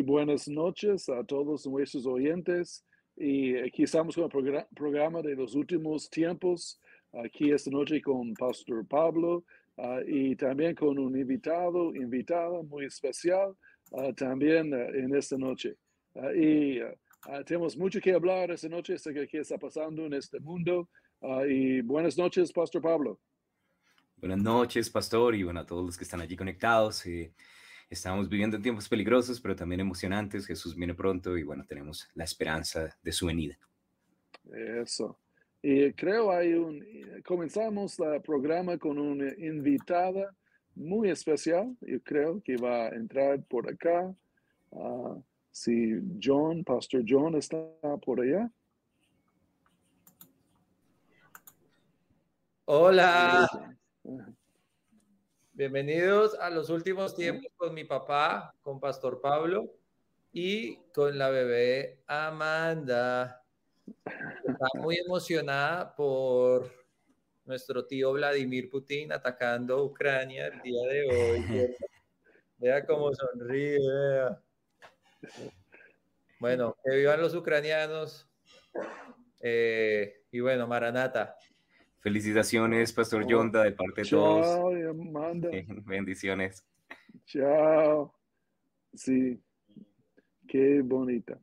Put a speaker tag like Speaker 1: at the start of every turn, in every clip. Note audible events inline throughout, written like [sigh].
Speaker 1: buenas noches a todos nuestros oyentes. Y aquí estamos con el programa de los últimos tiempos, aquí esta noche con Pastor Pablo ah, y también con un invitado, invitada muy especial también en esta noche. y tenemos mucho que hablar esta noche, de qué está pasando en este mundo. y buenas noches, Pastor Pablo.
Speaker 2: Buenas noches, Pastor, y bueno, a todos los que están allí conectados. Eh, estamos viviendo tiempos peligrosos, pero también emocionantes. Jesús viene pronto y bueno, tenemos la esperanza de su venida.
Speaker 1: Eso. Y creo hay un, comenzamos el programa con una invitada muy especial. Yo creo que va a entrar por acá. Ah, si John, Pastor John está por allá.
Speaker 3: Hola. Bienvenidos a los últimos tiempos con mi papá, con Pastor Pablo y con la bebé Amanda. Está muy emocionada por nuestro tío Vladimir Putin atacando Ucrania el día de hoy. [laughs] Vea cómo sonríe. Bueno, que vivan los ucranianos. Eh, y bueno, Maranata.
Speaker 2: Felicitaciones, Pastor Yonda, de parte de todos.
Speaker 1: Amanda.
Speaker 2: Bendiciones.
Speaker 1: Chao. Sí, qué bonita.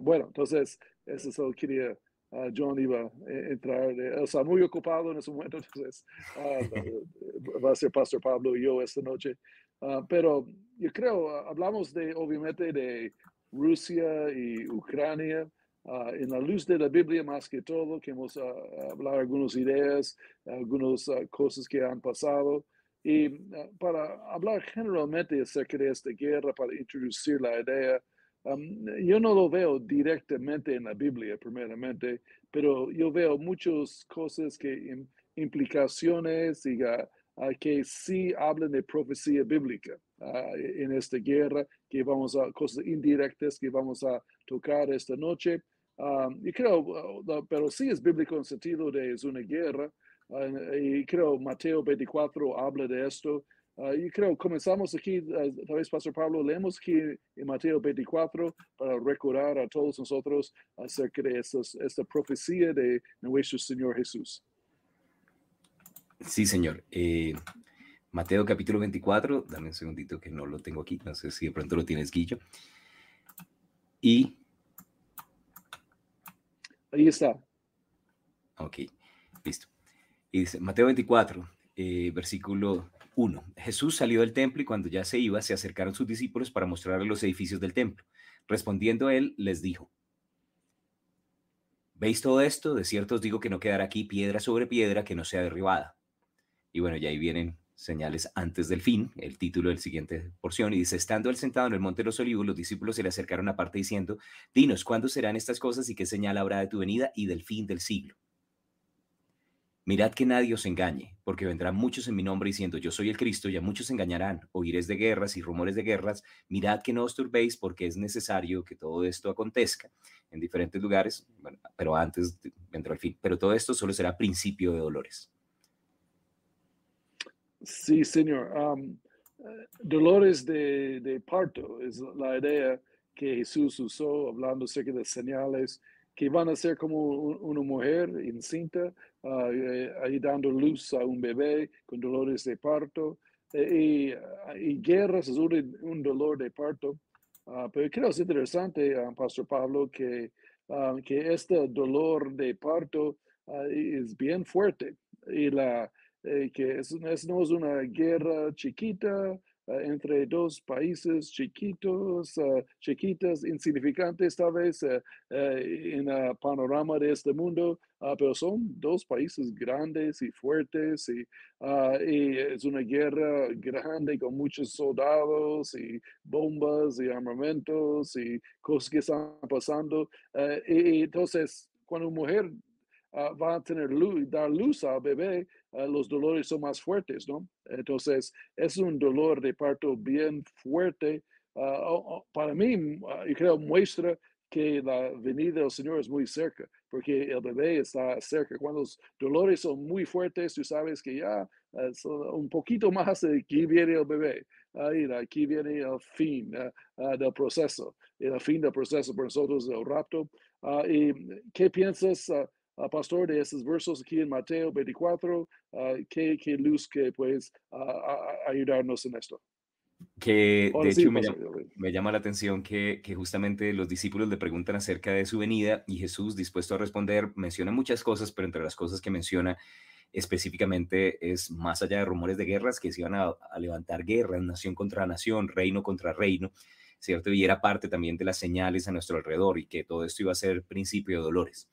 Speaker 1: bueno, entonces, eso solo quería, uh, John iba a entrar, o sea, muy ocupado en ese momento, [laughs] entonces uh, va a ser Pastor Pablo y yo esta noche. Uh, pero yo creo, hablamos de, obviamente, de Rusia y Ucrania. Ah, en la luz de la Biblia más que todo, que hemos uh, hablado algunas ideas, algunas ah, cosas que han pasado. Y para hablar generalmente acerca de esta guerra, para introducir la idea, yo no lo veo directamente en la Biblia, primeramente, pero yo veo muchas cosas que implicaciones y que sí hablan de profecía bíblica en esta guerra, que vamos a cosas indirectas que vamos a tocar esta noche. Um, y creo, uh, pero sí es bíblico en sentido de es una guerra. Uh, y creo Mateo 24 habla de esto. Uh, y creo comenzamos aquí, tal vez Pastor Pablo, leemos aquí en Mateo 24 para recordar a todos nosotros acerca de esta profecía de nuestro Señor Jesús.
Speaker 2: Sí, Señor. Eh, Mateo capítulo 24, dame un segundito que no lo tengo aquí, no sé si de pronto lo tienes, Guillo. Y
Speaker 1: Ahí está.
Speaker 2: Ok, listo. Y dice Mateo 24, eh, versículo 1. Jesús salió del templo y cuando ya se iba, se acercaron sus discípulos para mostrarle los edificios del templo. Respondiendo él, les dijo, ¿veis todo esto? De cierto os digo que no quedará aquí piedra sobre piedra que no sea derribada. Y bueno, ya ahí vienen señales antes del fin, el título del siguiente porción, y dice, estando él sentado en el monte de los olivos, los discípulos se le acercaron aparte diciendo, dinos, ¿cuándo serán estas cosas y qué señal habrá de tu venida y del fin del siglo? Mirad que nadie os engañe, porque vendrán muchos en mi nombre diciendo, yo soy el Cristo, y a muchos engañarán, oiréis de guerras y rumores de guerras, mirad que no os turbéis, porque es necesario que todo esto acontezca en diferentes lugares, pero antes vendrá el fin, pero todo esto solo será principio de dolores.
Speaker 1: Sí, señor. Eh, dolores de, parto es la idea que Jesús usó hablando acerca de señales que van a ser como una mujer encinta, uh, ahí dando luz a un bebé con dolores de parto. Eh, y, guerras es un, dolor de parto. Ah, pero creo que es interesante, Pastor Pablo, que, que este dolor de parto es bien fuerte. Y la, eh, que es, no es una guerra chiquita eh, entre dos países chiquitos, uh, chiquitas, insignificantes tal vez en el panorama de este mundo, pero son dos países grandes y fuertes y, y, es una guerra grande con muchos soldados y bombas y armamentos y cosas que están pasando. y, entonces, cuando una mujer Ah, va a tener luz, dar luz al bebé, ah, los dolores son más fuertes, ¿no? Entonces, es un dolor de parto bien fuerte. Uh, para mí, yo creo, muestra que la venida del Señor es muy cerca, porque el bebé está cerca. Cuando los dolores son muy fuertes, tú sabes que ya un poquito más de que viene el bebé. aquí viene el fin del proceso, el fin del proceso para nosotros, el rapto. ¿Y qué piensas, pastor, de esos versos aquí en Mateo 24? ¿qué, ¿qué, luz que puedes ayudarnos en esto?
Speaker 2: Que de hecho me llama, la atención que, que, justamente los discípulos le preguntan acerca de su venida y Jesús, dispuesto a responder, menciona muchas cosas, pero entre las cosas que menciona específicamente es más allá de rumores de guerras que se iban a, levantar guerras, nación contra nación, reino contra reino, ¿cierto? Y era parte también de las señales a nuestro alrededor y que todo esto iba a ser principio de dolores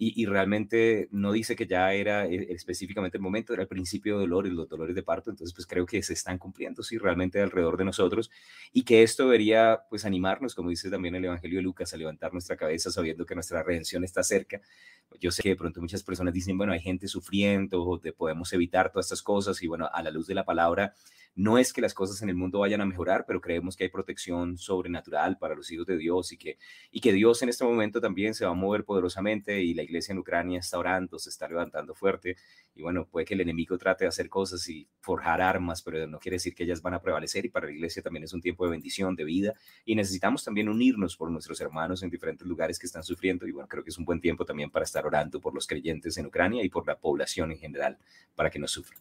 Speaker 2: y, realmente no dice que ya era eh, específicamente el momento, era el principio de dolor y los dolores de parto, entonces pues creo que se están cumpliendo, sí, realmente alrededor de nosotros y que esto debería pues animarnos, como dice también el Evangelio de Lucas, a levantar nuestra cabeza sabiendo que nuestra redención está cerca. Yo sé que de pronto muchas personas dicen, bueno, hay gente sufriendo, podemos evitar todas estas cosas y bueno, a la luz de la palabra, no es que las cosas en el mundo vayan a mejorar, pero creemos que hay protección sobrenatural para los hijos de Dios y que, y que Dios en este momento también se va a mover poderosamente y la iglesia en Ucrania está orando, se está levantando fuerte y bueno, puede que el enemigo trate de hacer cosas y forjar armas, pero no quiere decir que ellas van a prevalecer y para la iglesia también es un tiempo de bendición, de vida y necesitamos también unirnos por nuestros hermanos en diferentes lugares que están sufriendo y bueno, creo que es un buen tiempo también para estar orando por los creyentes en Ucrania y por la población en general para que no sufran.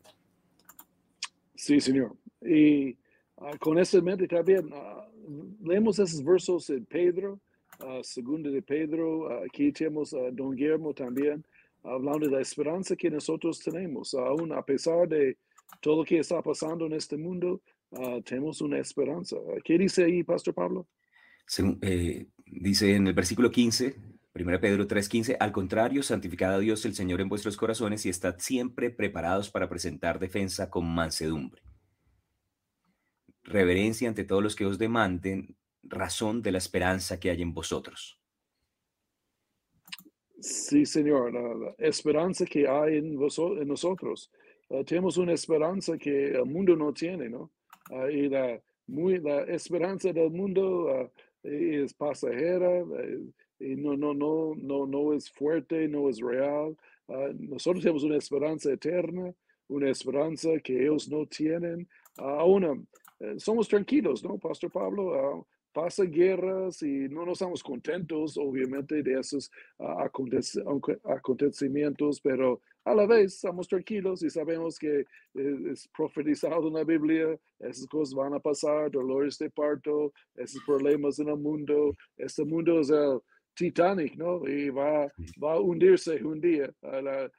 Speaker 1: Sí, Señor. Y uh, con ese mente también uh, leemos esos versos en Pedro, uh, segundo de Pedro, aquí tenemos a Don Guillermo también, hablando de la esperanza que nosotros tenemos, aún a pesar de todo lo que está pasando en este mundo, tenemos una esperanza. ¿Qué dice ahí, Pastor Pablo?
Speaker 2: Eh, dice en el versículo 15, 1 Pedro 3:15, al contrario, santificad a Dios el Señor en vuestros corazones y estad siempre preparados para presentar defensa con mansedumbre. Reverencia ante todos los que os demanden razón de la esperanza que hay en vosotros.
Speaker 1: Sí, Señor, la, esperanza que hay en, vosotros, en nosotros. Ah, tenemos una esperanza que el mundo no tiene, ¿no? Y la, muy, la esperanza del mundo ah, es pasajera, eh, no, no, no, no, no es fuerte, no es real. Ah, nosotros tenemos una esperanza eterna, una esperanza que ellos no tienen. aún eh, somos tranquilos, ¿no, Pastor Pablo? Uh, pasa guerras y no nos estamos contentos, obviamente, de esos acontecimientos, pero a la vez estamos tranquilos y sabemos que eh, es profetizado en la Biblia, esas cosas van a pasar, dolores de parto, esos problemas en el mundo. Este mundo es el Titanic, ¿no? Y va, va a hundirse un día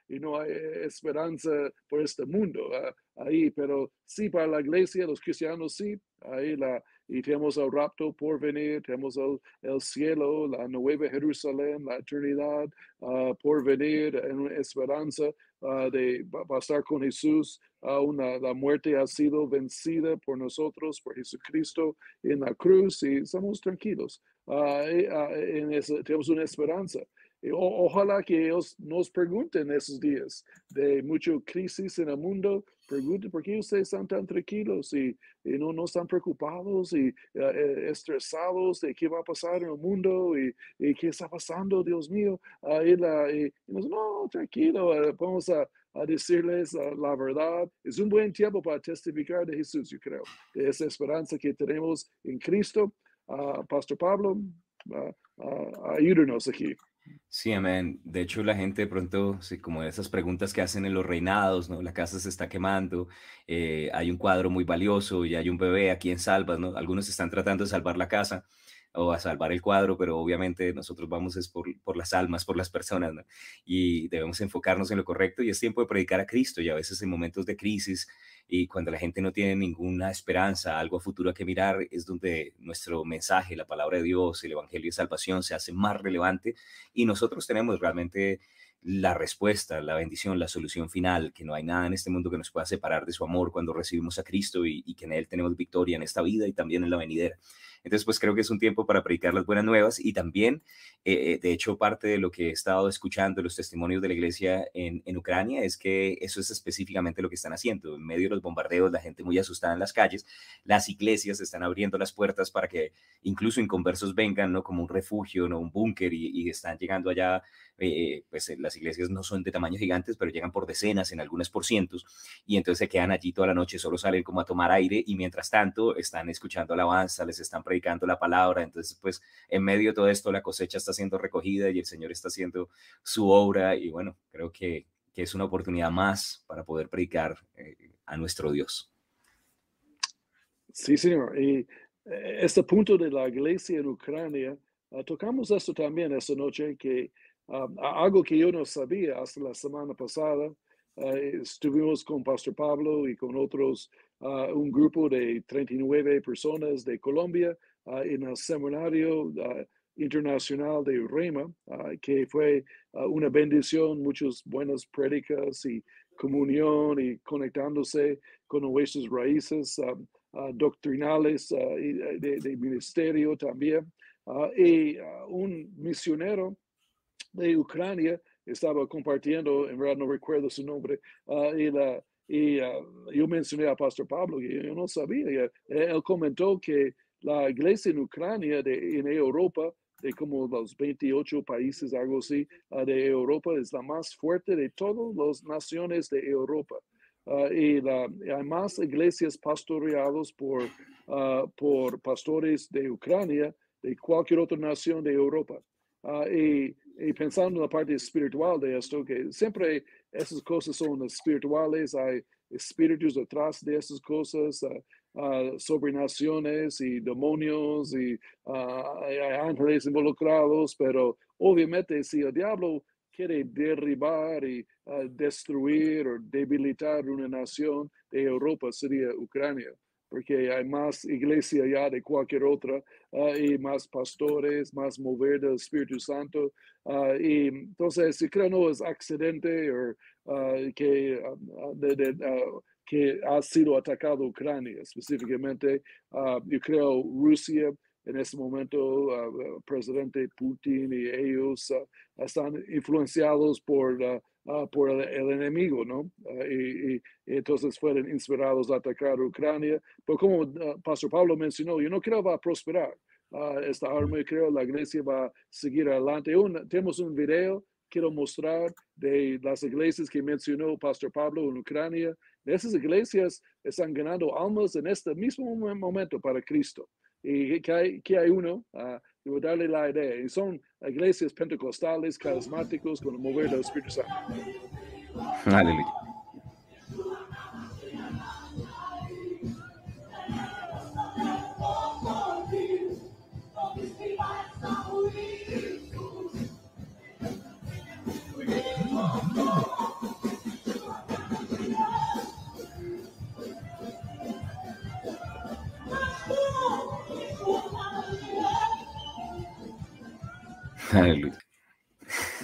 Speaker 1: y no hay esperanza por este mundo ahí, pero sí para la iglesia, los cristianos sí, ahí la, y tenemos el rapto por venir, tenemos el, el cielo, la nueva Jerusalén, la eternidad uh, por venir, en esperanza uh, de pasar con Jesús. Uh, una, la muerte ha sido vencida por nosotros, por Jesucristo en la cruz y estamos tranquilos. Ah, en tenemos una esperanza. ojalá que ellos nos pregunten esos días de mucha crisis en el mundo, pregunten por qué ustedes están tan tranquilos y, no, no, están preocupados y eh, estresados de qué va a pasar en el mundo y, qué está pasando, Dios mío. y, y, no, tranquilo, eh, vamos a, decirles la verdad. Es un buen tiempo para testificar de Jesús, yo creo, de esa esperanza que tenemos en Cristo. Pastor Pablo, ayúdenos aquí.
Speaker 2: Sí, amén. De hecho, la gente de pronto, como esas preguntas que hacen en los reinados, ¿no? La casa se está quemando, eh, hay un cuadro muy valioso y hay un bebé, ¿a quién salvas, no? Algunos están tratando de salvar la casa o a salvar el cuadro, pero obviamente nosotros vamos es por, por las almas, por las personas. Y debemos enfocarnos en lo correcto y es tiempo de predicar a Cristo y a veces en momentos de crisis y cuando la gente no tiene ninguna esperanza, algo a futuro a que mirar, es donde nuestro mensaje, la palabra de Dios, el Evangelio de Salvación se hace más relevante y nosotros tenemos realmente la respuesta, la bendición, la solución final, que no hay nada en este mundo que nos pueda separar de su amor cuando recibimos a Cristo y, que en Él tenemos victoria en esta vida y también en la venidera. Entonces, pues creo que es un tiempo para predicar las buenas nuevas y también, eh, eh, de hecho, parte de lo que he estado escuchando, los testimonios de la iglesia en, en, Ucrania, es que eso es específicamente lo que están haciendo. En medio de los bombardeos, la gente muy asustada en las calles, las iglesias están abriendo las puertas para que incluso inconversos vengan, ¿no? Como un refugio, ¿no? Un búnker y, y, están llegando allá, eh, pues las iglesias no son de tamaño gigantes, pero llegan por decenas, en algunas por cientos, y entonces se quedan allí toda la noche, solo salen como a tomar aire y mientras tanto están escuchando alabanza, les están predicando la palabra, entonces pues en medio de todo esto la cosecha está siendo recogida y el Señor está haciendo su obra y bueno, creo que, que es una oportunidad más para poder predicar eh, a nuestro Dios.
Speaker 1: Sí, señor. Y eh, este punto de la iglesia en Ucrania, uh, tocamos esto también esta noche, que um, algo que yo no sabía hasta la semana pasada, uh, estuvimos con Pastor Pablo y con otros, uh, un grupo de 39 personas de Colombia en el seminario internacional de Rema, que fue una bendición, muchas buenas prédicas y comunión y conectándose con nuestras raíces. Um, Uh, doctrinales uh, uh, de, de, ministerio también. y un misionero de Ucrania estaba compartiendo, en verdad no recuerdo su nombre, y, la, y yo mencioné a Pastor Pablo, y yo no sabía, él comentó que la iglesia en Ucrania, de, en Europa, de como los 28 países, algo así, de Europa, es la más fuerte de todas las naciones de Europa. Uh, y, la, hay más iglesias pastoreadas por, uh, por pastores de Ucrania de cualquier otra nación de Europa. Uh, y, y, pensando en la parte espiritual de esto, que siempre esas cosas son espirituales, hay espíritus detrás de esas cosas, sobre naciones y demonios y hay ángeles involucrados, pero obviamente si el diablo quiere derribar y uh, destruir o debilitar una nación de Europa sería Ucrania, porque hay más iglesia ya de cualquier otra uh, y más pastores, más mover del Espíritu Santo. Uh, y entonces, creo no es accidente o que, de, de, que ha sido atacado Ucrania específicamente. yo creo Rusia en este momento uh, presidente Putin y ellos uh, están influenciados por, uh, por el, enemigo, ¿no? Y, y, entonces fueron inspirados a atacar Ucrania. Pero como Pastor Pablo mencionó, yo no creo que va a prosperar esta arma, yo creo la iglesia va a seguir adelante. Un, tenemos un video quiero mostrar de las iglesias que mencionó Pastor Pablo en Ucrania. Esas iglesias están ganando almas en este mismo momento para Cristo y que hay, que hay uno, uh, y darle la idea, y son iglesias pentecostales, carismáticos, con el mover del Espíritu Santo.
Speaker 2: Aleluya.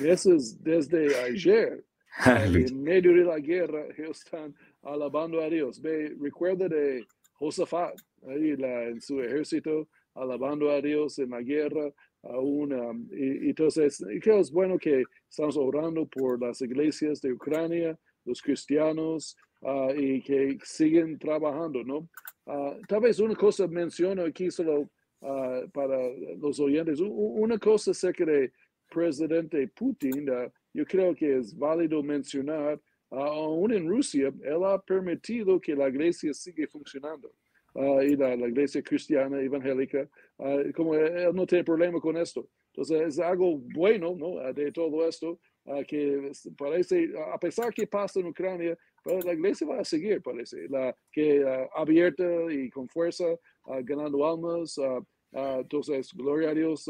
Speaker 1: Eso es desde ayer. En medio de la guerra, ellos están alabando a Dios. Ve, recuerda de Josafat, ahí la, en su ejército, alabando a Dios en la guerra. Aún, um, y, entonces, creo es bueno que estamos orando por las iglesias de Ucrania, los cristianos, uh, y que siguen trabajando, ¿no? Uh, tal vez una cosa menciono aquí solo uh, para los oyentes, una cosa acerca de presidente Putin, uh, yo creo que es válido mencionar, uh, aún en Rusia, él ha permitido que la iglesia siga funcionando. Uh, y la, la, iglesia cristiana evangélica, como él no tiene problema con esto. Entonces es algo bueno ¿no? de todo esto, que parece, a pesar que pasa en Ucrania, pero la iglesia va a seguir, parece, la, que abierta y con fuerza, ganando almas. Entonces, gloria a Dios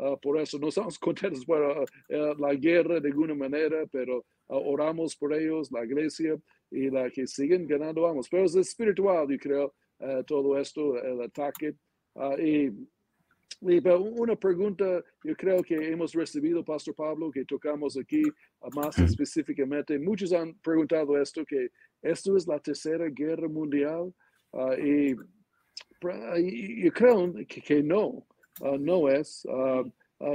Speaker 1: Ah, por eso no estamos [laughs] contentos por uh, la guerra de alguna manera, pero uh, oramos por ellos, la iglesia, y la que siguen ganando vamos. Pero es espiritual, yo creo, todo esto, el ataque. y, y una pregunta, yo creo que hemos recibido, Pastor Pablo, que tocamos aquí más específicamente. Muchos han preguntado esto, que esto es la tercera guerra mundial. y yo creo que, no, no es.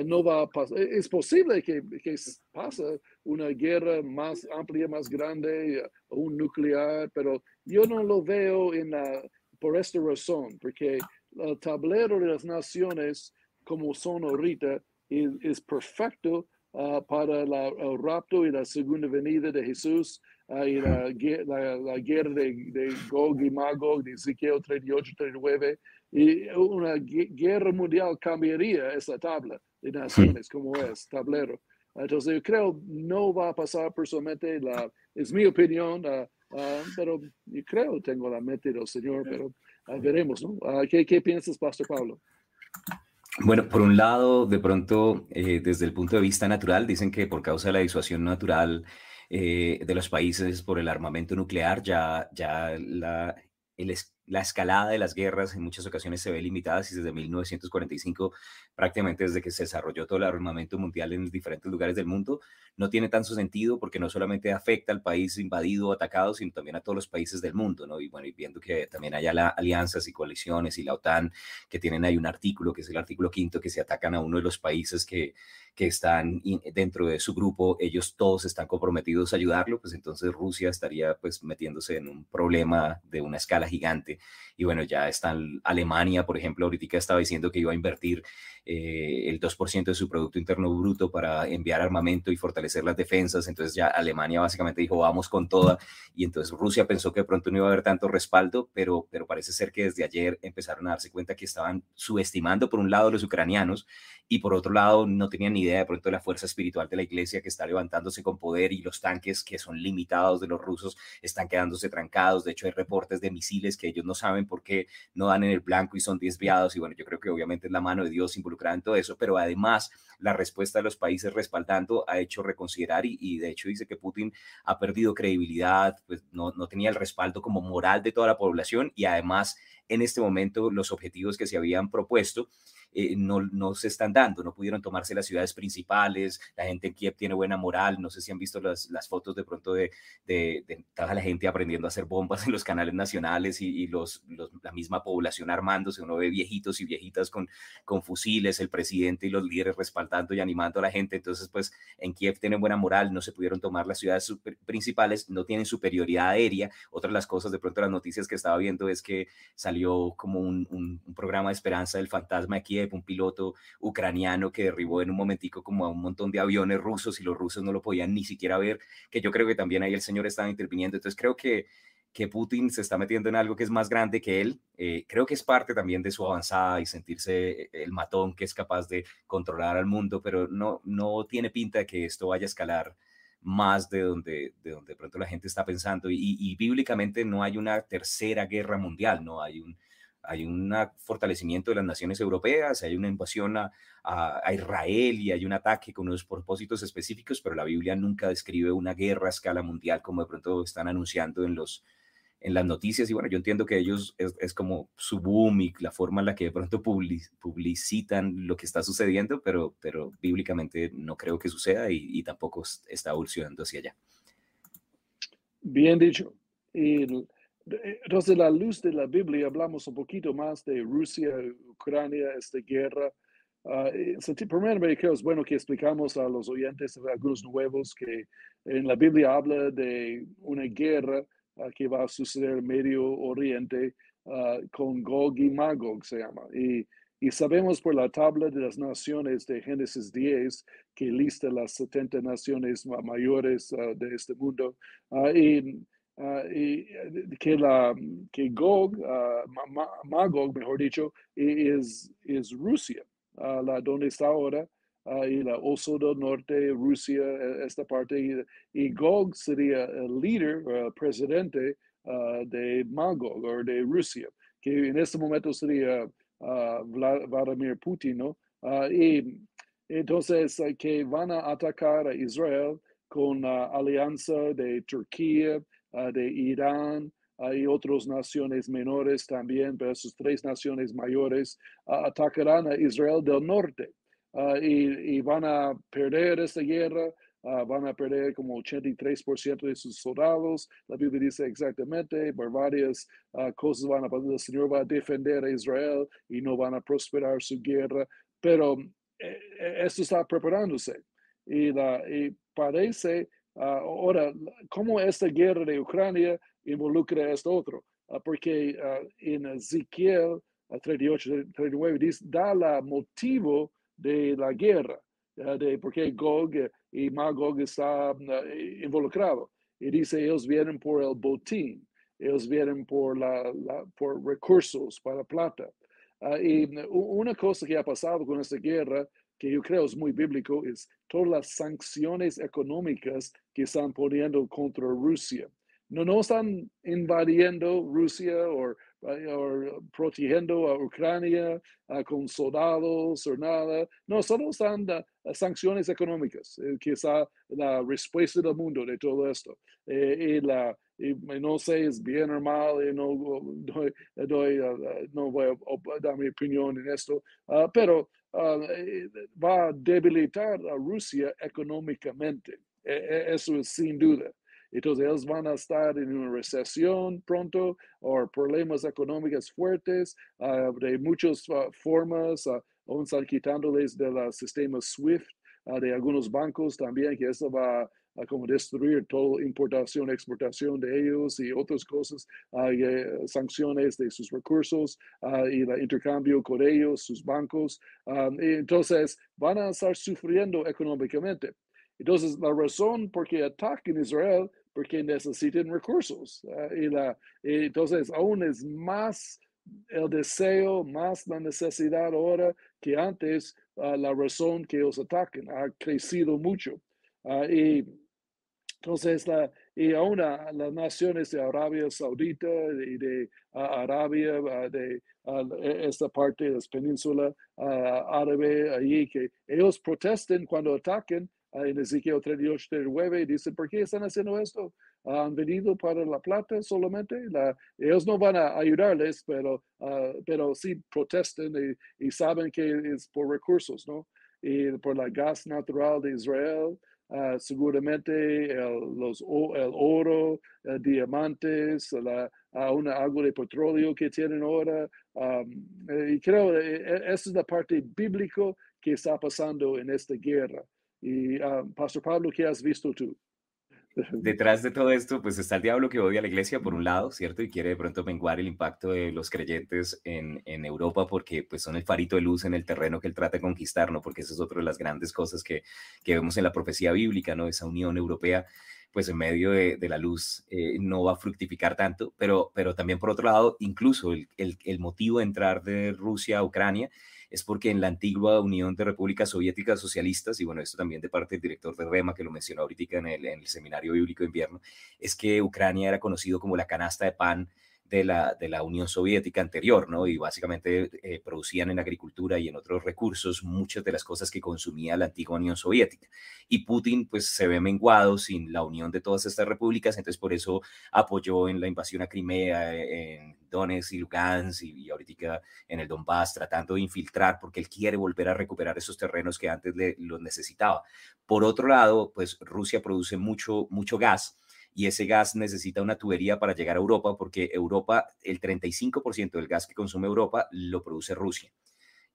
Speaker 1: no va a pasar. Es posible que, que pase una guerra más amplia, más grande, un nuclear, pero yo no lo veo en por esta razón, porque el tablero de las naciones, como son ahorita, es, perfecto ah, para el rapto y la segunda venida de Jesús y la, la, guerra de, Gog y Magog de Ezequiel 38, 39. Y una guerra mundial cambiaría esa tabla de naciones como es, tablero. Entonces yo creo no va a pasar personalmente, la, es mi opinión, uh, uh, pero yo creo, tengo la mente del Señor, pero veremos, ¿no? ¿qué, ¿Qué piensas, Pastor Pablo?
Speaker 2: Bueno, por un lado, de pronto, eh, desde el punto de vista natural, dicen que por causa de la disuasión natural eh, de los países por el armamento nuclear, ya, ya la, la escalada de las guerras en muchas ocasiones se ve limitada y desde 1945, prácticamente desde que se desarrolló todo el armamento mundial en diferentes lugares del mundo, no tiene tanto sentido porque no solamente afecta al país invadido o atacado, sino también a todos los países del mundo, ¿no? Y bueno, y viendo que también hay alianzas y coaliciones y la OTAN que tienen ahí un artículo, que es el artículo quinto, que se atacan a uno de los países que, que están dentro de su grupo, ellos todos están comprometidos a ayudarlo, pues entonces Rusia estaría pues metiéndose en un problema de una escala gigante. Y bueno, ya está Alemania, por ejemplo, ahorita estaba diciendo que iba a invertir eh, el 2% de su Producto Interno Bruto para enviar armamento y fortalecer las defensas. Entonces ya Alemania básicamente dijo, vamos con toda. Y entonces Rusia pensó que de pronto no iba a haber tanto respaldo, pero, pero parece ser que desde ayer empezaron a darse cuenta que estaban subestimando por un lado los ucranianos y por otro lado no tenían ni idea de pronto de la fuerza espiritual de la iglesia que está levantándose con poder y los tanques que son limitados de los rusos están quedándose trancados. De hecho, hay reportes de misiles que ellos no saben por qué no dan en el blanco y son desviados. Y bueno, yo creo que obviamente es la mano de Dios involucrada en todo eso, pero además la respuesta de los países respaldando ha hecho reconsiderar y, de hecho dice que Putin ha perdido credibilidad, pues no, no tenía el respaldo como moral de toda la población y además en este momento los objetivos que se habían propuesto eh, no, se están dando, no pudieron tomarse las ciudades principales, la gente en Kiev tiene buena moral, no sé si han visto las, las fotos de pronto de, toda la gente aprendiendo a hacer bombas en los canales nacionales y, los, la misma población armándose, uno ve viejitos y viejitas con, con fusiles, el presidente y los líderes respaldando y animando a la gente, entonces pues en Kiev tienen buena moral, no se pudieron tomar las ciudades principales, no tienen superioridad aérea, otra de las cosas de pronto las noticias que estaba viendo es que salió como un, un, un programa de esperanza del fantasma de Kiev, un piloto ucraniano que derribó en un momentico como a un montón de aviones rusos y los rusos no lo podían ni siquiera ver, que yo creo que también ahí el señor estaba interviniendo. Entonces creo que, que Putin se está metiendo en algo que es más grande que él. Eh, creo que es parte también de su avanzada y sentirse el matón que es capaz de controlar al mundo, pero no, no tiene pinta que esto vaya a escalar más de donde, de donde pronto la gente está pensando. Y, bíblicamente no hay una tercera guerra mundial, no hay un, hay un fortalecimiento de las naciones europeas, hay una invasión a, Israel y hay un ataque con unos propósitos específicos, pero la Biblia nunca describe una guerra a escala mundial como de pronto están anunciando en, los, en las noticias. Y bueno, yo entiendo que ellos es, como su boom y la forma en la que de pronto publicitan lo que está sucediendo, pero, pero bíblicamente no creo que suceda y, y tampoco está evolucionando hacia allá.
Speaker 1: Bien dicho. Entonces, la luz de la Biblia, hablamos un poquito más de Rusia, Ucrania, esta guerra. Uh, primeramente, creo es bueno que explicamos a los oyentes algunos nuevos que en la Biblia habla de una guerra ah, que va a suceder en Medio Oriente ah, con Gog y Magog, se llama. Y, y, sabemos por la tabla de las naciones de Génesis 10 que lista las 70 naciones mayores de este mundo. y Ah, y eh, que, la, que Gog, uh, Magog, mejor dicho, es, es Rusia, uh, la donde está ahora, y la Oso del Norte, Rusia, e, esta parte, y, Gog sería el líder, el presidente de Magog o de Rusia, que en este momento sería Vladimir Putin, ¿no? y entonces que van a atacar a Israel con la alianza de Turquía, Ah, de Irán, hay otras naciones menores también, pero esas tres naciones mayores ah, atacarán a Israel del norte ah, y, van a perder esta guerra van a perder como 83% de sus soldados. La Biblia dice exactamente, por varias cosas van a pasar. El Señor va a defender a Israel y no van a prosperar su guerra. Pero eh, eh, esto está preparándose. Y, la, y parece, ahora, cómo esta guerra de Ucrania involucra a esto otro. porque en Ezequiel 38, 39 dice, da la motivo de la guerra, de por qué Gog y Magog está involucrado. Y dice, ellos vienen por el botín, ellos vienen por, la, por recursos para plata. Ah, y una cosa que ha pasado con esta guerra, que yo creo es muy bíblico, es todas las sanciones económicas que están poniendo contra Rusia. No, no están invadiendo Rusia o protegiendo a Ucrania con soldados o nada. No, solo están sanciones económicas, eh, quizá la respuesta del mundo de todo esto. Eh, y la, no sé, es bien o mal, no, doy, no voy a dar mi opinión en esto, ah, pero eh, va a debilitar a Rusia económicamente. E, e, eso es sin duda. Entonces ellos van a estar en una recesión pronto o problemas económicos fuertes ah, de muchas uh, formas. Uh, aún quitándoles del sistema SWIFT de algunos bancos también, que eso va a como destruir toda importación, exportación de ellos y otras cosas, eh, sanciones de sus recursos y el intercambio con ellos, sus bancos. entonces, van a estar sufriendo económicamente. Entonces, la razón por qué atacan Israel porque necesitan recursos. Ah, y la, entonces, aún es más el deseo, más la necesidad ahora que antes, ah, la razón que ellos atacan ha crecido mucho. Ah, y entonces, la, y aún las naciones de Arabia Saudita y de Arabia, de e, esta parte de la península árabe, allí, que ellos protestan cuando atacan en Ezequiel 38, 39, dice, ¿por qué están haciendo esto? Han venido para la plata solamente. La, ellos no van a ayudarles, pero, uh, pero sí protestan y, saben que es por recursos, ¿no? Y por la gas natural de Israel, uh, seguramente el, los, el oro, diamantes, la, una agua de petróleo que tienen ahora. Um, y creo que esa es la parte bíblica que está pasando en esta guerra. Y ah, Pastor Pablo, ¿qué has visto tú? [laughs]
Speaker 2: Detrás de todo esto, pues está el diablo que odia a la iglesia por un lado, ¿cierto? Y quiere de pronto menguar el impacto de los creyentes en, en, Europa porque pues son el farito de luz en el terreno que él trata de conquistar, ¿no? Porque eso es otra de las grandes cosas que, que vemos en la profecía bíblica, ¿no? Esa unión europea, pues en medio de, de la luz eh, no va a fructificar tanto, pero, pero también por otro lado, incluso el, el, el motivo de entrar de Rusia a Ucrania es porque en la antigua Unión de Repúblicas Soviéticas Socialistas, y bueno, esto también de parte del director de REMA, que lo mencionó ahorita en el, Seminario Bíblico de Invierno, es que Ucrania era conocido como la canasta de pan de la, de la Unión Soviética anterior, ¿no? Y básicamente eh, producían en agricultura y en otros recursos muchas de las cosas que consumía la antigua Unión Soviética. Y Putin, pues, se ve menguado sin la unión de todas estas repúblicas, entonces por eso apoyó en la invasión a Crimea, eh, en Donetsk y Lugansk y, ahorita en el Donbass, tratando de infiltrar porque él quiere volver a recuperar esos terrenos que antes le, los necesitaba. Por otro lado, pues Rusia produce mucho, mucho gas y ese gas necesita una tubería para llegar a Europa porque Europa, el 35% del gas que consume Europa lo produce Rusia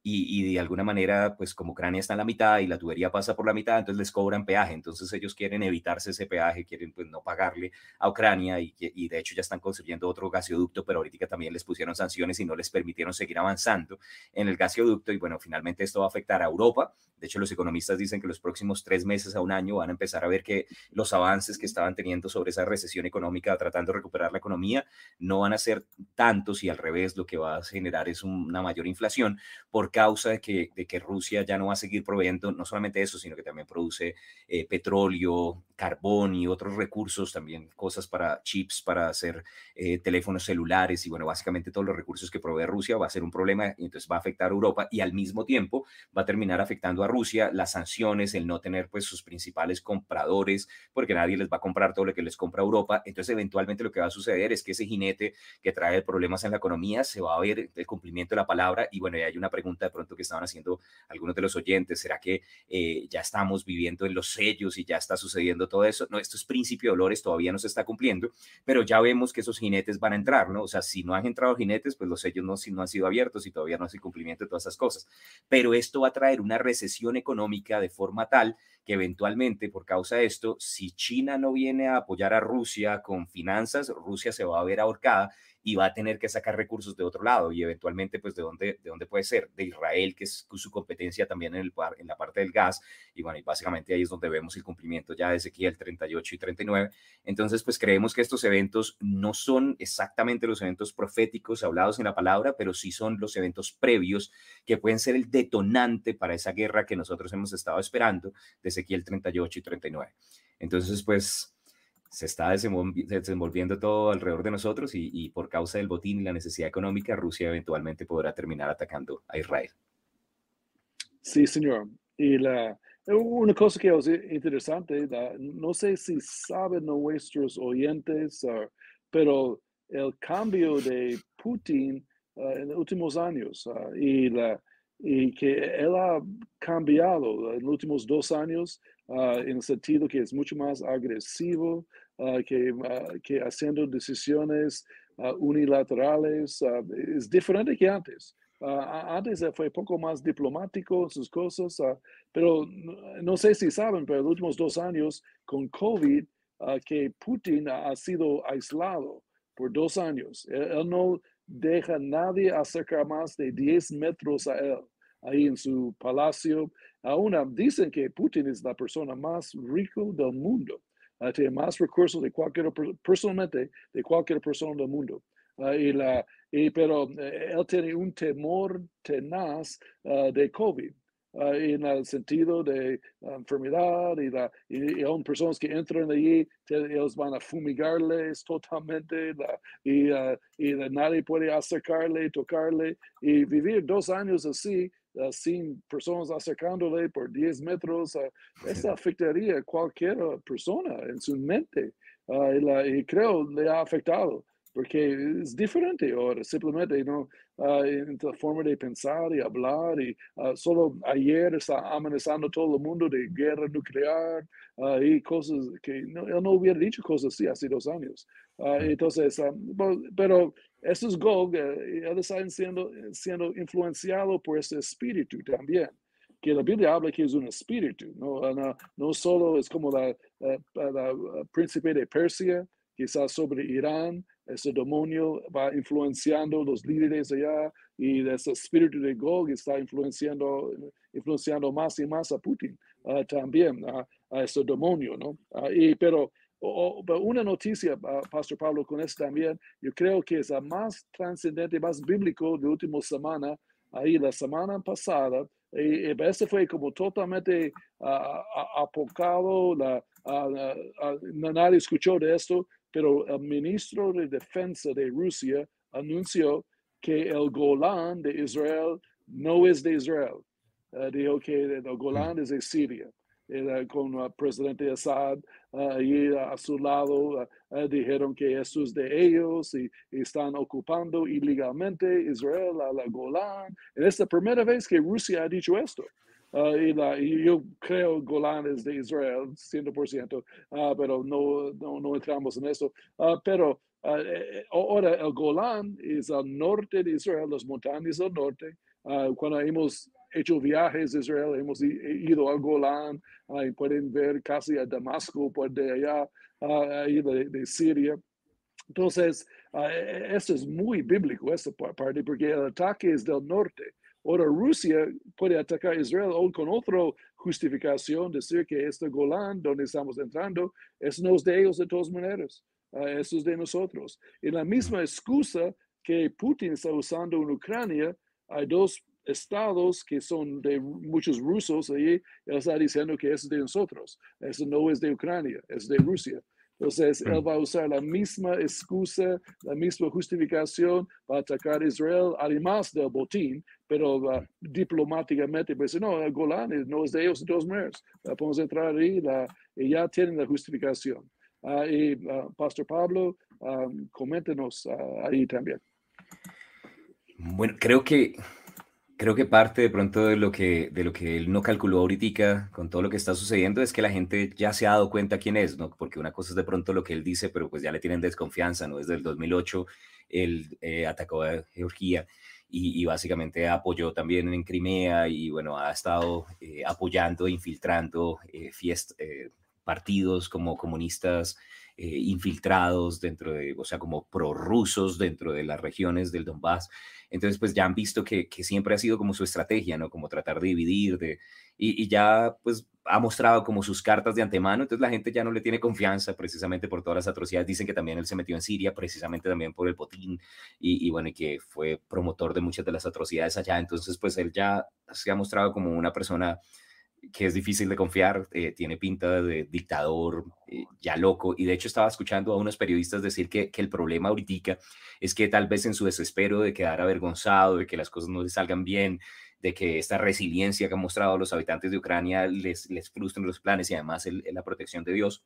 Speaker 2: y, de alguna manera, pues como Ucrania está en la mitad y la tubería pasa por la mitad, entonces les cobran peaje, entonces ellos quieren evitarse ese peaje, quieren pues no pagarle a Ucrania y, y de hecho ya están construyendo otro gasoducto, pero ahorita también les pusieron sanciones y no les permitieron seguir avanzando en el gasoducto y bueno, finalmente esto va a afectar a Europa, de hecho los economistas dicen que los próximos tres meses a un año van a empezar a ver que los avances que estaban teniendo sobre esa recesión económica, tratando de recuperar la economía, no van a ser tantos y al revés lo que va a generar es una mayor inflación causa de que, de que Rusia ya no va a seguir proveyendo no solamente eso, sino que también produce eh, petróleo, carbón y otros recursos, también cosas para chips, para hacer eh, teléfonos celulares y bueno, básicamente todos los recursos que provee Rusia va a ser un problema y entonces va a afectar a Europa y al mismo tiempo va a terminar afectando a Rusia las sanciones, el no tener pues sus principales compradores, porque nadie les va a comprar todo lo que les compra Europa, entonces eventualmente lo que va a suceder es que ese jinete que trae problemas en la economía se va a ver el cumplimiento de la palabra y bueno, y hay una pregunta pregunta de pronto que estaban haciendo algunos de los oyentes, ¿será que eh, ya estamos viviendo en los sellos y ya está sucediendo todo eso? No, esto es principio de dolores, todavía no se está cumpliendo, pero ya vemos que esos jinetes van a entrar, ¿no? O sea, si no han entrado jinetes, pues los sellos no, si no han sido abiertos y todavía no hace cumplimiento de todas esas cosas. Pero esto va a traer una recesión económica de forma tal que eventualmente, por causa de esto, si China no viene a apoyar a Rusia con finanzas, Rusia se va a ver ahorcada y va a tener que sacar recursos de otro lado y eventualmente, pues, ¿de dónde, de dónde puede ser? De Israel, que es su competencia también en, el, en la parte del gas. Y bueno, y básicamente ahí es donde vemos el cumplimiento ya de Ezequiel 38 y 39. Entonces, pues creemos que estos eventos no son exactamente los eventos proféticos hablados en la palabra, pero sí son los eventos previos que pueden ser el detonante para esa guerra que nosotros hemos estado esperando de Ezequiel 38 y 39. Entonces, pues se está desenvolviendo todo alrededor de nosotros y, por causa del botín y la necesidad económica, Rusia eventualmente podrá terminar atacando a Israel.
Speaker 1: Sí, señor. Y la, una cosa que es interesante, no sé si saben nuestros oyentes, ah, pero el cambio de Putin ah, en los últimos años ah, y, la, y que él ha cambiado en los últimos dos años Ah, en el sentido que es mucho más agresivo, uh, que, uh, que, haciendo decisiones unilaterales, es diferente que antes. antes fue poco más diplomático sus cosas, pero no, sé si saben, pero en los últimos dos años con COVID, que Putin ha sido aislado por dos años. él no deja nadie acercar más de 10 metros a él ahí en su palacio. Aún dicen que Putin es la persona más rica del mundo. Uh, tiene más recursos de cualquier, personalmente, de cualquier persona del mundo. Uh, pero eh, él tiene un temor tenaz uh, de COVID. En el sentido de enfermedad y, la, y, aún personas que entran allí, ellos van a fumigarles totalmente y, y nadie puede acercarle, tocarle y vivir dos años así uh, sin personas acercándole por 10 metros, uh, eso [laughs] afectaría a cualquier persona en su mente. Uh, y, la, y, creo le ha afectado, porque es diferente ahora, simplemente ¿no? En la forma de pensar y hablar. Y solo ayer está amenazando todo el mundo de guerra nuclear y cosas que no, él no hubiera dicho cosas así hace dos años. entonces, pero es Gog, eh, él está siendo, siendo influenciado por ese espíritu también, que la Biblia habla que es un espíritu, no, no, no solo es como la, la, príncipe de Persia, que está sobre Irán, ese demonio va influenciando los líderes allá y ese espíritu de Gog está influenciando, influenciando más y más a Putin uh, también, a ese demonio, ¿no? Uh, y, pero una noticia, uh, Pastor Pablo, con esto también, yo creo que es la más trascendente, más bíblico de última semana, ahí la semana pasada, y, y fue como totalmente uh, apocado, la, nadie escuchó de esto, pero el ministro de Defensa de Rusia anunció que el Golán de Israel no es de Israel. Uh, dijo que el Golán es de Siria era con el presidente Assad ahí a su lado, dijeron que eso es de ellos y, están ocupando ilegalmente Israel a la Golán. Es la primera vez que Rusia ha dicho esto. Y, la, y, yo creo Golán es de Israel, 100%, pero no, no, no, entramos en eso. pero eh, eh, ahora el Golán es al norte de Israel, las montañas del norte. cuando hemos hecho viajes a Israel, hemos ido al Golán, y pueden ver casi a Damasco por de allá, ahí de, Siria. Entonces, uh, esto es muy bíblico, esta parte, porque el ataque es del norte. Ahora Rusia puede atacar a Israel o con otra justificación, decir que este Golán, donde estamos entrando, es no de ellos de todas maneras, uh, eso es de nosotros. Y la misma excusa que Putin está usando en Ucrania, hay dos estados que son de muchos rusos ahí, él está diciendo que es de nosotros. Eso no es de Ucrania, es de Rusia. Entonces, él va a usar la misma excusa, la misma justificación para atacar a Israel, además del botín, pero uh, diplomáticamente, pues no, el Golán no es de ellos de todas maneras. podemos entrar ahí y ya tienen la justificación. Uh, y uh, Pastor Pablo, um, coméntenos ahí también.
Speaker 2: Bueno, creo que Creo que parte de pronto de lo que, de lo que él no calculó ahorita con todo lo que está sucediendo es que la gente ya se ha dado cuenta quién es, ¿no? Porque una cosa es de pronto lo que él dice, pero pues ya le tienen desconfianza, ¿no? Desde el 2008 él eh, atacó a Georgia y, básicamente apoyó también en Crimea y bueno, ha estado eh, apoyando e infiltrando eh, partidos como comunistas infiltrados dentro de, o sea, como prorrusos dentro de las regiones del Donbass. Entonces, pues ya han visto que, siempre ha sido como su estrategia, ¿no? Como tratar de dividir, de, y, y, ya pues ha mostrado como sus cartas de antemano, entonces la gente ya no le tiene confianza precisamente por todas las atrocidades. Dicen que también él se metió en Siria precisamente también por el botín y, y bueno, y que fue promotor de muchas de las atrocidades allá. Entonces, pues él ya se ha mostrado como una persona que es difícil de confiar, eh, tiene pinta de dictador, eh, ya loco, y de hecho estaba escuchando a unos periodistas decir que, que, el problema ahorita es que tal vez en su desespero de quedar avergonzado, de que las cosas no le salgan bien, de que esta resiliencia que han mostrado los habitantes de Ucrania les, les frustren los planes y además la protección de Dios,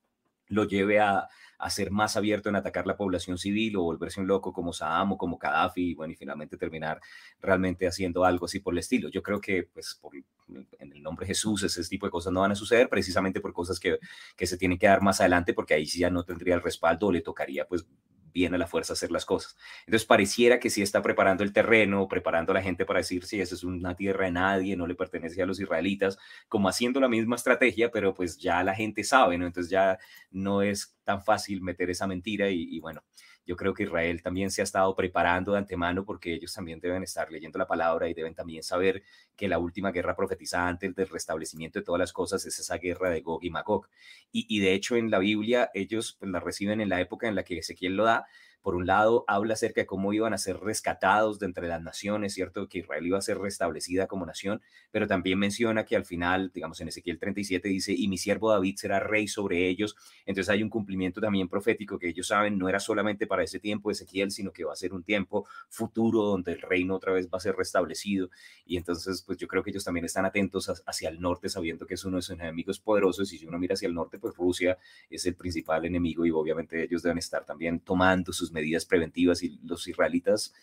Speaker 2: lo lleve a, a, ser más abierto en atacar la población civil o volverse un loco como Saddam o como Gaddafi y bueno, y finalmente terminar realmente haciendo algo así por el estilo. Yo creo que pues por, en el nombre de Jesús ese tipo de cosas no van a suceder precisamente por cosas que, que se tienen que dar más adelante porque ahí sí ya no tendría el respaldo o le tocaría pues bien a la fuerza hacer las cosas. Entonces pareciera que sí está preparando el terreno, preparando a la gente para decir si esa es una tierra de nadie, no le pertenece a los israelitas, como haciendo la misma estrategia, pero pues ya la gente sabe, ¿no? Entonces ya no es tan fácil meter esa mentira y, bueno, yo creo que Israel también se ha estado preparando de antemano porque ellos también deben estar leyendo la palabra y deben también saber que la última guerra profetizada antes del restablecimiento de todas las cosas es esa guerra de Gog y Magog. Y, de hecho en la Biblia ellos pues, la reciben en la época en la que Ezequiel lo da, por un lado, habla acerca de cómo iban a ser rescatados de entre las naciones, ¿cierto? Que Israel iba a ser restablecida como nación, pero también menciona que al final, digamos, en Ezequiel 37 dice, y mi siervo David será rey sobre ellos. Entonces hay un cumplimiento también profético que ellos saben, no era solamente para ese tiempo de Ezequiel, sino que va a ser un tiempo futuro donde el reino otra vez va a ser restablecido. Y entonces, pues yo creo que ellos también están atentos hacia el norte, sabiendo que es uno de sus enemigos poderosos. Y si uno mira hacia el norte, pues Rusia es el principal enemigo y obviamente ellos deben estar también tomando sus medidas preventivas y los israelitas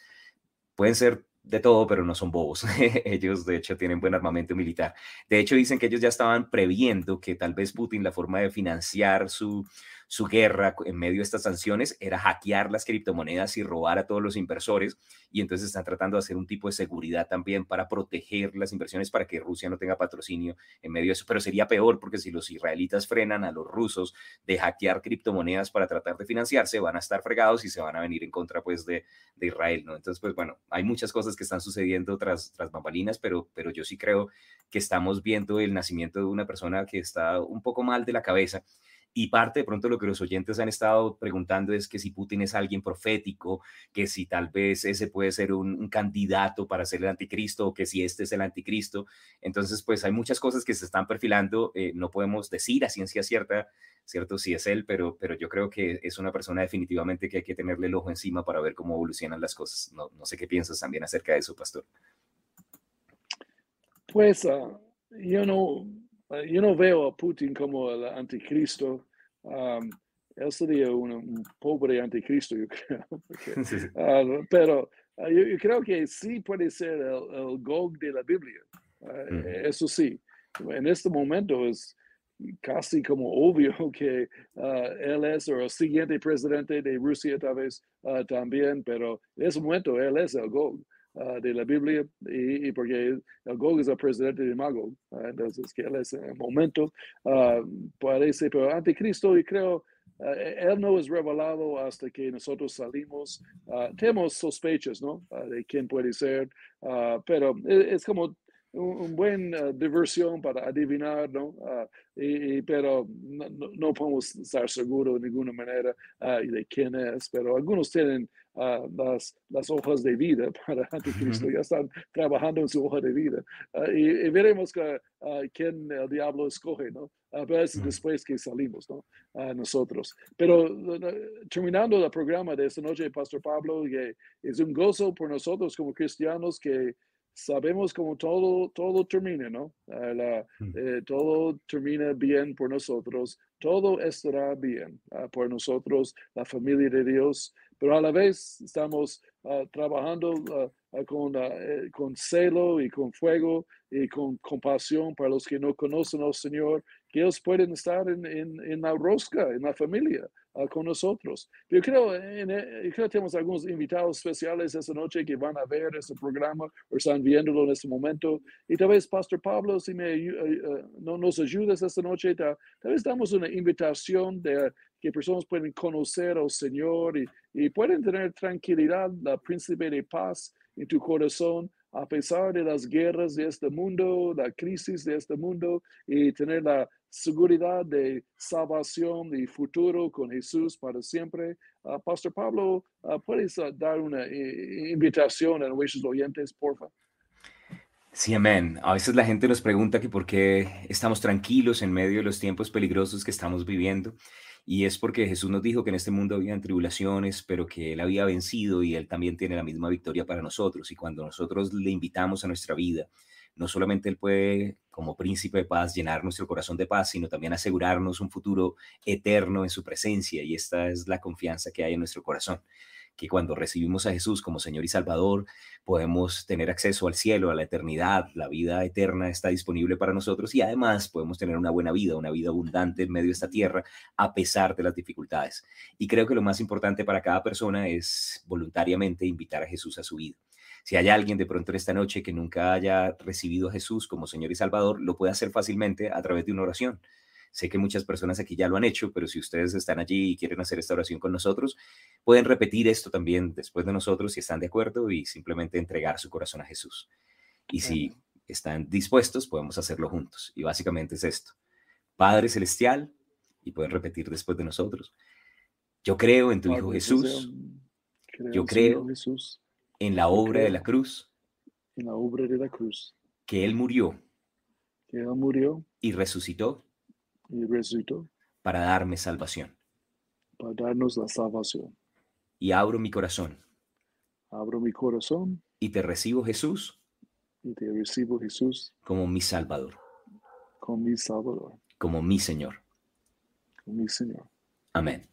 Speaker 2: pueden ser de todo, pero no son bobos. [laughs] ellos, de hecho, tienen buen armamento militar. De hecho, dicen que ellos ya estaban previendo que tal vez Putin, la forma de financiar su, su guerra en medio de estas sanciones era hackear las criptomonedas y robar a todos los inversores. Y entonces están tratando de hacer un tipo de seguridad también para proteger las inversiones para que Rusia no tenga patrocinio en medio de eso. Pero sería peor porque si los israelitas frenan a los rusos de hackear criptomonedas para tratar de financiarse, van a estar fregados y se van a venir en contra pues de, de Israel, ¿no? Entonces, pues bueno, hay muchas cosas que están sucediendo tras, tras bambalinas, pero, pero yo sí creo que estamos viendo el nacimiento de una persona que está un poco mal de la cabeza y parte de pronto lo que los oyentes han estado preguntando es que si Putin es alguien profético, que si tal vez ese puede ser un, candidato para ser el anticristo o que si este es el anticristo. Entonces, pues hay muchas cosas que se están perfilando. Eh, no podemos decir a ciencia cierta, ¿cierto? Si es él, pero, pero yo creo que es una persona definitivamente que hay que tenerle el ojo encima para ver cómo evolucionan las cosas. No, no sé qué piensas también acerca de eso, pastor.
Speaker 1: Pues uh, yo no Ah, yo no veo a Putin como el anticristo. él sería un, pobre anticristo, yo [laughs] creo. Ah, pero ah, yo, creo que sí puede ser el, Gog de la Biblia. Eso sí. En este momento es casi como obvio [laughs] que él es el siguiente presidente de Rusia, tal vez también, pero en ese momento él es el Gog. Ah, de la Biblia y, porque el Gog es el presidente de Magog, ah, entonces que él es en el momento, uh, parece, pero anticristo y creo, él no es revelado hasta que nosotros salimos, tenemos sospechas, ¿no? de quién puede ser, pero es, es como un, buen diversión para adivinar, ¿no? y, pero no, no, podemos estar seguros de ninguna manera de quién es, pero algunos tienen las, las hojas de vida [laughs] para Anticristo, ya están trabajando en su hoja de vida. Ah, y, veremos que, ah, quién el diablo escoge, ¿no? A veces después que salimos, ¿no? A nosotros. Pero terminando el programa de esta noche, Pastor Pablo, que es un gozo por nosotros como cristianos que sabemos cómo todo, todo termina, ¿no? Ah, eh, todo termina bien por nosotros, todo estará bien por nosotros, la familia de Dios, pero a la vez estamos ah, trabajando ah, con, eh, con celo y con fuego y con compasión para los que no conocen al Señor, que ellos pueden estar en, en, en la rosca, en la familia, uh, con nosotros. Yo creo, en, eh, yo creo que tenemos algunos invitados especiales esta noche que van a ver este programa o están viéndolo en este momento. Y tal vez, Pastor Pablo, si me, uh, no, nos ayudas esta noche, tal, tal, vez damos una invitación de que personas pueden conocer al Señor y, y pueden tener tranquilidad, la príncipe de paz en tu corazón a pesar de las guerras de este mundo, la crisis de este mundo, y tener la seguridad de salvación y futuro con Jesús para siempre. Uh, Pastor Pablo, uh, ¿puedes uh, dar una eh, invitación a nuestros oyentes, por favor?
Speaker 2: Sí, amén. A veces la gente nos pregunta que por qué estamos tranquilos en medio de los tiempos peligrosos que estamos viviendo. Y es porque Jesús nos dijo que en este mundo había tribulaciones, pero que Él había vencido y Él también tiene la misma victoria para nosotros. Y cuando nosotros le invitamos a nuestra vida, no solamente Él puede, como príncipe de paz, llenar nuestro corazón de paz, sino también asegurarnos un futuro eterno en su presencia. Y esta es la confianza que hay en nuestro corazón que cuando recibimos a Jesús como Señor y Salvador, podemos tener acceso al cielo, a la eternidad, la vida eterna está disponible para nosotros y además podemos tener una buena vida, una vida abundante en medio de esta tierra, a pesar de las dificultades. Y creo que lo más importante para cada persona es voluntariamente invitar a Jesús a su vida. Si hay alguien de pronto en esta noche que nunca haya recibido a Jesús como Señor y Salvador, lo puede hacer fácilmente a través de una oración. Sé que muchas personas aquí ya lo han hecho, pero si ustedes están allí y quieren hacer esta oración con nosotros, pueden repetir esto también después de nosotros si están de acuerdo y simplemente entregar su corazón a Jesús. Y si están dispuestos, podemos hacerlo juntos. Y básicamente es esto. Padre Celestial, y pueden repetir después de nosotros, yo creo en tu Hijo Jesús. Yo creo en la obra de la cruz.
Speaker 1: En la obra de la cruz.
Speaker 2: Que Él murió.
Speaker 1: Que Él murió.
Speaker 2: Y resucitó
Speaker 1: y resucitó
Speaker 2: para darme salvación.
Speaker 1: Para darnos la salvación.
Speaker 2: Y abro mi corazón.
Speaker 1: Abro mi corazón.
Speaker 2: Y te recibo Jesús.
Speaker 1: Y te recibo Jesús.
Speaker 2: Como mi Salvador.
Speaker 1: Como mi Salvador.
Speaker 2: Como mi Señor.
Speaker 1: Como mi Señor.
Speaker 2: Amén.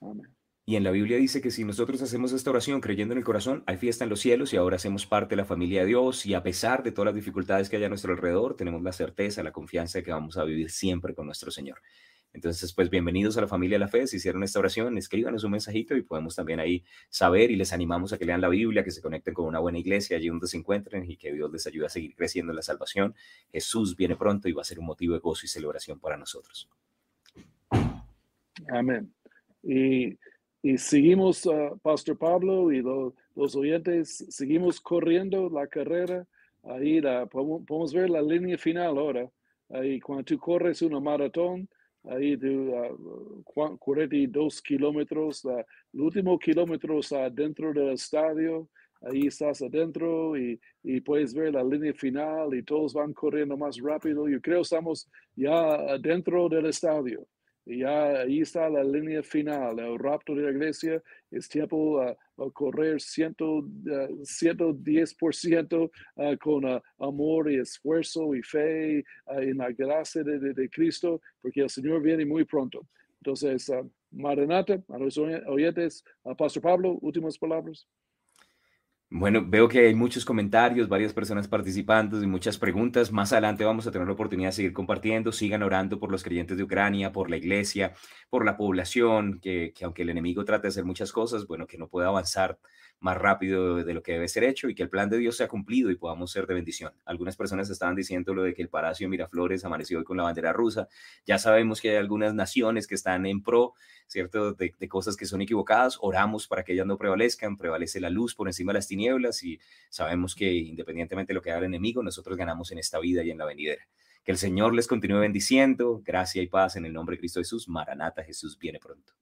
Speaker 1: Amén.
Speaker 2: Y en la Biblia dice que si nosotros hacemos esta oración creyendo en el corazón, hay fiesta en los cielos y ahora hacemos parte de la familia de Dios y a pesar de todas las dificultades que hay a nuestro alrededor, tenemos la certeza, la confianza de que vamos a vivir siempre con nuestro Señor. Entonces, pues bienvenidos a la familia de la fe. Si hicieron esta oración, escríbanos un mensajito y podemos también ahí saber y les animamos a que lean la Biblia, que se conecten con una buena iglesia allí donde se encuentren y que Dios les ayude a seguir creciendo en la salvación. Jesús viene pronto y va a ser un motivo de gozo y celebración para nosotros.
Speaker 1: Amén. Y y seguimos, uh, Pastor Pablo y los oyentes, seguimos corriendo la carrera. Ahí la, podemos, ver la línea final ahora. Ahí cuando tú corres una maratón, ahí tú, uh, 42 kilómetros, el último kilómetro está dentro del estadio, ahí estás adentro y, y, puedes ver la línea final y todos van corriendo más rápido. Yo creo que estamos ya dentro del estadio. Y ya ahí está la línea final, el rapto de la iglesia, es tiempo a, correr ciento, uh, 110% uh, con uh, amor y esfuerzo y fe en la gracia de, de, Cristo, porque el Señor viene muy pronto. Entonces, Maranata, a los oyentes, Pastor Pablo, últimas palabras.
Speaker 2: Bueno, veo que hay muchos comentarios, varias personas participando y muchas preguntas. Más adelante vamos a tener la oportunidad de seguir compartiendo. Sigan orando por los creyentes de Ucrania, por la iglesia, por la población, que, que aunque el enemigo trate de hacer muchas cosas, bueno, que no pueda avanzar más rápido de lo que debe ser hecho y que el plan de Dios sea cumplido y podamos ser de bendición. Algunas personas estaban diciendo lo de que el Palacio Miraflores amaneció hoy con la bandera rusa. Ya sabemos que hay algunas naciones que están en pro, ¿cierto?, de, de cosas que son equivocadas. Oramos para que ellas no prevalezcan, prevalece la luz por encima de las tinieblas y sabemos que independientemente de lo que haga el enemigo, nosotros ganamos en esta vida y en la venidera. Que el Señor les continúe bendiciendo. Gracia y paz en el nombre de Cristo Jesús. Maranata, Jesús viene pronto.